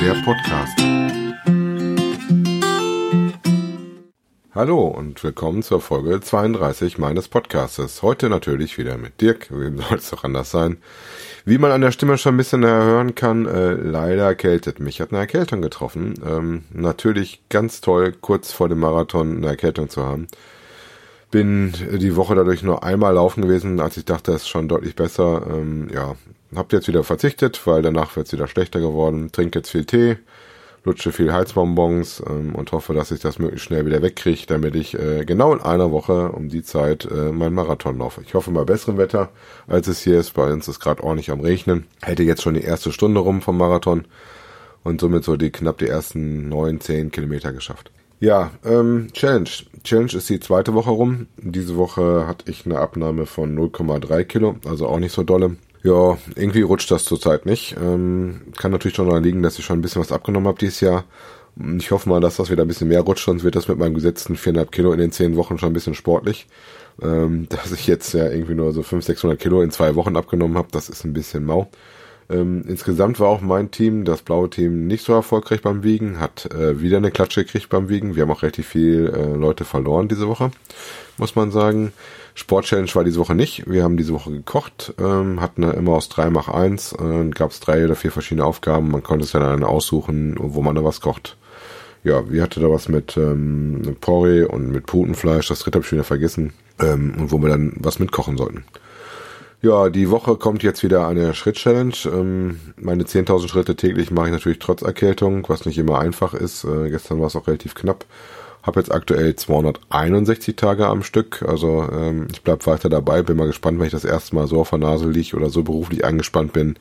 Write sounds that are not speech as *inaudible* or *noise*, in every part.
der Podcast. Hallo und willkommen zur Folge 32 meines Podcastes. Heute natürlich wieder mit Dirk, wem soll es doch anders sein. Wie man an der Stimme schon ein bisschen hören kann, äh, leider erkältet mich. Hat eine Erkältung getroffen. Ähm, natürlich ganz toll, kurz vor dem Marathon eine Erkältung zu haben. Bin die Woche dadurch nur einmal laufen gewesen, als ich dachte, es ist schon deutlich besser. Ähm, ja, hab jetzt wieder verzichtet, weil danach wird es wieder schlechter geworden. Trinke jetzt viel Tee, lutsche viel Heizbonbons ähm, und hoffe, dass ich das möglichst schnell wieder wegkriege, damit ich äh, genau in einer Woche um die Zeit äh, meinen Marathon laufe. Ich hoffe mal besseren Wetter, als es hier ist. Bei uns ist gerade ordentlich am Regnen. Hätte jetzt schon die erste Stunde rum vom Marathon und somit so die knapp die ersten neun, zehn Kilometer geschafft. Ja, ähm, Challenge. Challenge ist die zweite Woche rum. Diese Woche hatte ich eine Abnahme von 0,3 Kilo, also auch nicht so dolle. Ja, irgendwie rutscht das zurzeit nicht. Ähm, kann natürlich schon daran liegen, dass ich schon ein bisschen was abgenommen habe dieses Jahr. Ich hoffe mal, dass das wieder ein bisschen mehr rutscht, sonst wird das mit meinem gesetzten 4,5 Kilo in den 10 Wochen schon ein bisschen sportlich. Ähm, *laughs* dass ich jetzt ja irgendwie nur so 500, 600 Kilo in zwei Wochen abgenommen habe, das ist ein bisschen mau. Ähm, insgesamt war auch mein Team, das blaue Team, nicht so erfolgreich beim Wiegen, hat äh, wieder eine Klatsche gekriegt beim Wiegen. Wir haben auch relativ viel äh, Leute verloren diese Woche, muss man sagen. Sport Challenge war diese Woche nicht. Wir haben diese Woche gekocht, ähm, hatten immer aus drei mach eins, äh, gab es drei oder vier verschiedene Aufgaben. Man konnte es ja dann aussuchen, wo man da was kocht. Ja, wir hatten da was mit ähm, Porree und mit Putenfleisch, das dritte habe ich wieder vergessen, ähm, und wo wir dann was mitkochen sollten. Ja, die Woche kommt jetzt wieder eine Schritt-Challenge. Ähm, meine 10.000 Schritte täglich mache ich natürlich trotz Erkältung, was nicht immer einfach ist. Äh, gestern war es auch relativ knapp. Habe jetzt aktuell 261 Tage am Stück. Also ähm, ich bleib weiter dabei. Bin mal gespannt, wenn ich das erste Mal so auf der Nase liege oder so beruflich angespannt bin,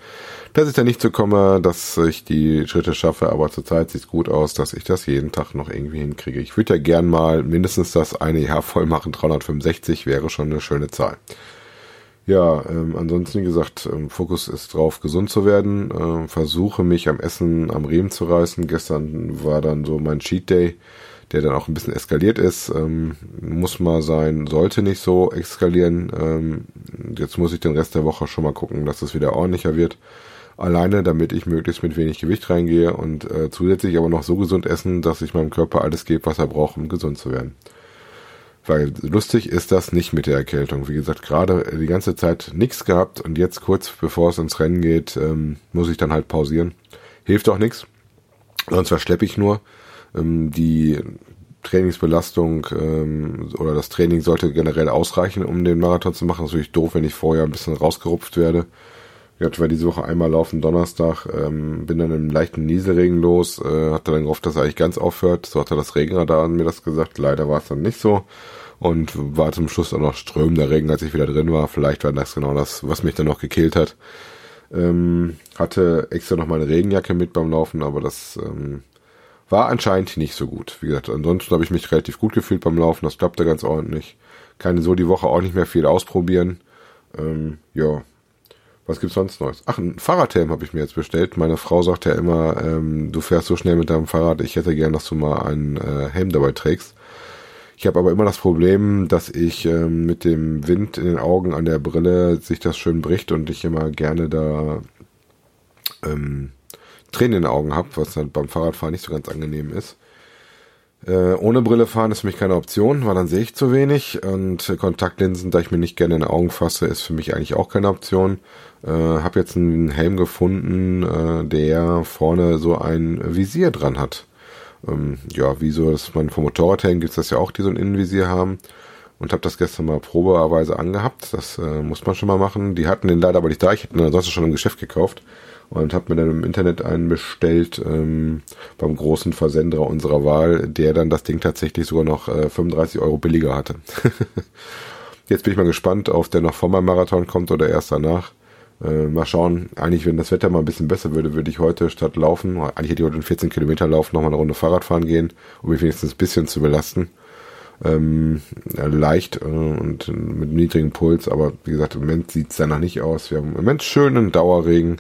dass ich da nicht so komme, dass ich die Schritte schaffe. Aber zurzeit sieht es gut aus, dass ich das jeden Tag noch irgendwie hinkriege. Ich würde ja gern mal mindestens das eine Jahr voll machen. 365 wäre schon eine schöne Zahl. Ja, ähm, ansonsten, wie gesagt, ähm, Fokus ist drauf, gesund zu werden. Ähm, versuche mich am Essen am Riemen zu reißen. Gestern war dann so mein Cheat Day, der dann auch ein bisschen eskaliert ist. Ähm, muss mal sein, sollte nicht so eskalieren. Ähm, jetzt muss ich den Rest der Woche schon mal gucken, dass es wieder ordentlicher wird. Alleine, damit ich möglichst mit wenig Gewicht reingehe und äh, zusätzlich aber noch so gesund essen, dass ich meinem Körper alles gebe, was er braucht, um gesund zu werden. Weil lustig ist das nicht mit der Erkältung. Wie gesagt, gerade die ganze Zeit nichts gehabt und jetzt kurz bevor es ins Rennen geht, ähm, muss ich dann halt pausieren. Hilft auch nichts. Sonst verschleppe ich nur. Ähm, die Trainingsbelastung ähm, oder das Training sollte generell ausreichen, um den Marathon zu machen. Das ist natürlich doof, wenn ich vorher ein bisschen rausgerupft werde. Ich war diese Woche einmal laufen, Donnerstag, ähm, bin dann im leichten Nieselregen los, äh, hatte dann gehofft, dass er eigentlich ganz aufhört. So hatte das Regenradar mir das gesagt. Leider war es dann nicht so und war zum Schluss auch noch strömender Regen, als ich wieder drin war. Vielleicht war das genau das, was mich dann noch gekillt hat. Ähm, hatte extra noch meine Regenjacke mit beim Laufen, aber das ähm, war anscheinend nicht so gut. Wie gesagt, ansonsten habe ich mich relativ gut gefühlt beim Laufen. Das klappte ganz ordentlich. Keine so die Woche auch nicht mehr viel ausprobieren. Ähm, ja, was gibt's sonst Neues? Ach, ein Fahrradhelm habe ich mir jetzt bestellt. Meine Frau sagt ja immer, ähm, du fährst so schnell mit deinem Fahrrad, ich hätte gern, dass du mal einen äh, Helm dabei trägst. Ich habe aber immer das Problem, dass ich ähm, mit dem Wind in den Augen an der Brille sich das schön bricht und ich immer gerne da ähm, Tränen in den Augen habe, was dann beim Fahrradfahren nicht so ganz angenehm ist. Äh, ohne Brille fahren ist für mich keine Option, weil dann sehe ich zu wenig und Kontaktlinsen, da ich mir nicht gerne in die Augen fasse, ist für mich eigentlich auch keine Option. Äh, habe jetzt einen Helm gefunden, äh, der vorne so ein Visier dran hat ähm, ja, wie so, dass man vom Motorradhelm gibt es das ja auch, die so ein Innenvisier haben. Und habe das gestern mal probeweise angehabt. Das äh, muss man schon mal machen. Die hatten den leider aber nicht da. Ich hätte ihn ansonsten schon im Geschäft gekauft. Und habe mir dann im Internet einen bestellt ähm, beim großen Versender unserer Wahl, der dann das Ding tatsächlich sogar noch äh, 35 Euro billiger hatte. *laughs* Jetzt bin ich mal gespannt, ob der noch vor meinem Marathon kommt oder erst danach. Äh, mal schauen. Eigentlich, wenn das Wetter mal ein bisschen besser würde, würde ich heute statt laufen, eigentlich hätte ich heute einen 14 Kilometer Lauf nochmal eine Runde Fahrrad fahren gehen, um mich wenigstens ein bisschen zu belasten. Ähm, leicht äh, und mit niedrigem Puls, aber wie gesagt, im Moment sieht es danach nicht aus. Wir haben im Moment schönen Dauerregen,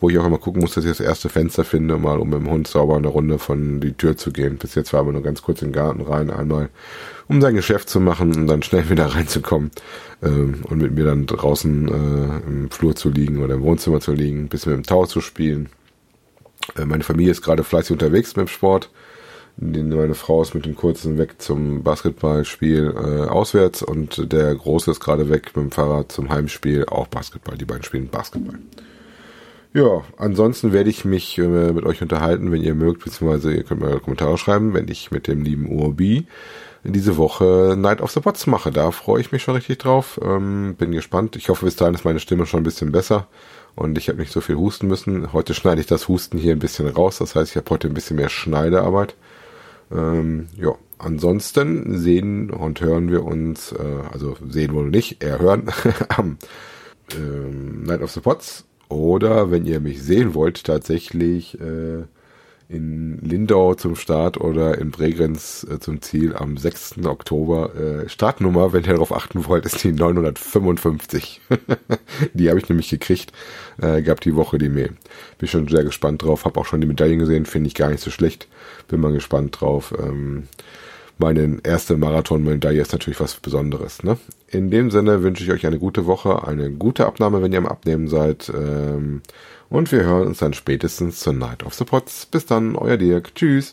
wo ich auch immer gucken muss, dass ich das erste Fenster finde, mal um mit dem Hund sauber eine Runde von die Tür zu gehen. Bis jetzt war aber nur ganz kurz in den Garten rein, einmal um sein Geschäft zu machen und dann schnell *laughs* wieder reinzukommen ähm, und mit mir dann draußen äh, im Flur zu liegen oder im Wohnzimmer zu liegen, ein bisschen mit dem Tau zu spielen. Äh, meine Familie ist gerade fleißig unterwegs mit dem Sport. Meine Frau ist mit dem Kurzen weg zum Basketballspiel äh, auswärts und der Große ist gerade weg mit dem Fahrrad zum Heimspiel, auch Basketball. Die beiden spielen Basketball. Ja, ansonsten werde ich mich äh, mit euch unterhalten, wenn ihr mögt, beziehungsweise ihr könnt mir Kommentare schreiben, wenn ich mit dem lieben Urbi diese Woche Night of the Pots mache. Da freue ich mich schon richtig drauf. Ähm, bin gespannt. Ich hoffe, bis dahin ist meine Stimme schon ein bisschen besser und ich habe nicht so viel husten müssen. Heute schneide ich das Husten hier ein bisschen raus. Das heißt, ich habe heute ein bisschen mehr Schneidearbeit. Ähm, ja, ansonsten sehen und hören wir uns, äh, also sehen wohl nicht, eher hören, *laughs* am ähm, Night of the Pots. Oder wenn ihr mich sehen wollt, tatsächlich äh, in Lindau zum Start oder in Bregenz äh, zum Ziel am 6. Oktober. Äh, Startnummer, wenn ihr darauf achten wollt, ist die 955. *laughs* die habe ich nämlich gekriegt, äh, gab die Woche die Mail. Bin schon sehr gespannt drauf, habe auch schon die Medaillen gesehen, finde ich gar nicht so schlecht. Bin mal gespannt drauf. Ähm, meine erste Marathon-Medaille ist natürlich was Besonderes. Ne? In dem Sinne wünsche ich euch eine gute Woche, eine gute Abnahme, wenn ihr am Abnehmen seid. Ähm, und wir hören uns dann spätestens zur Night of the Pots. Bis dann, euer Dirk. Tschüss.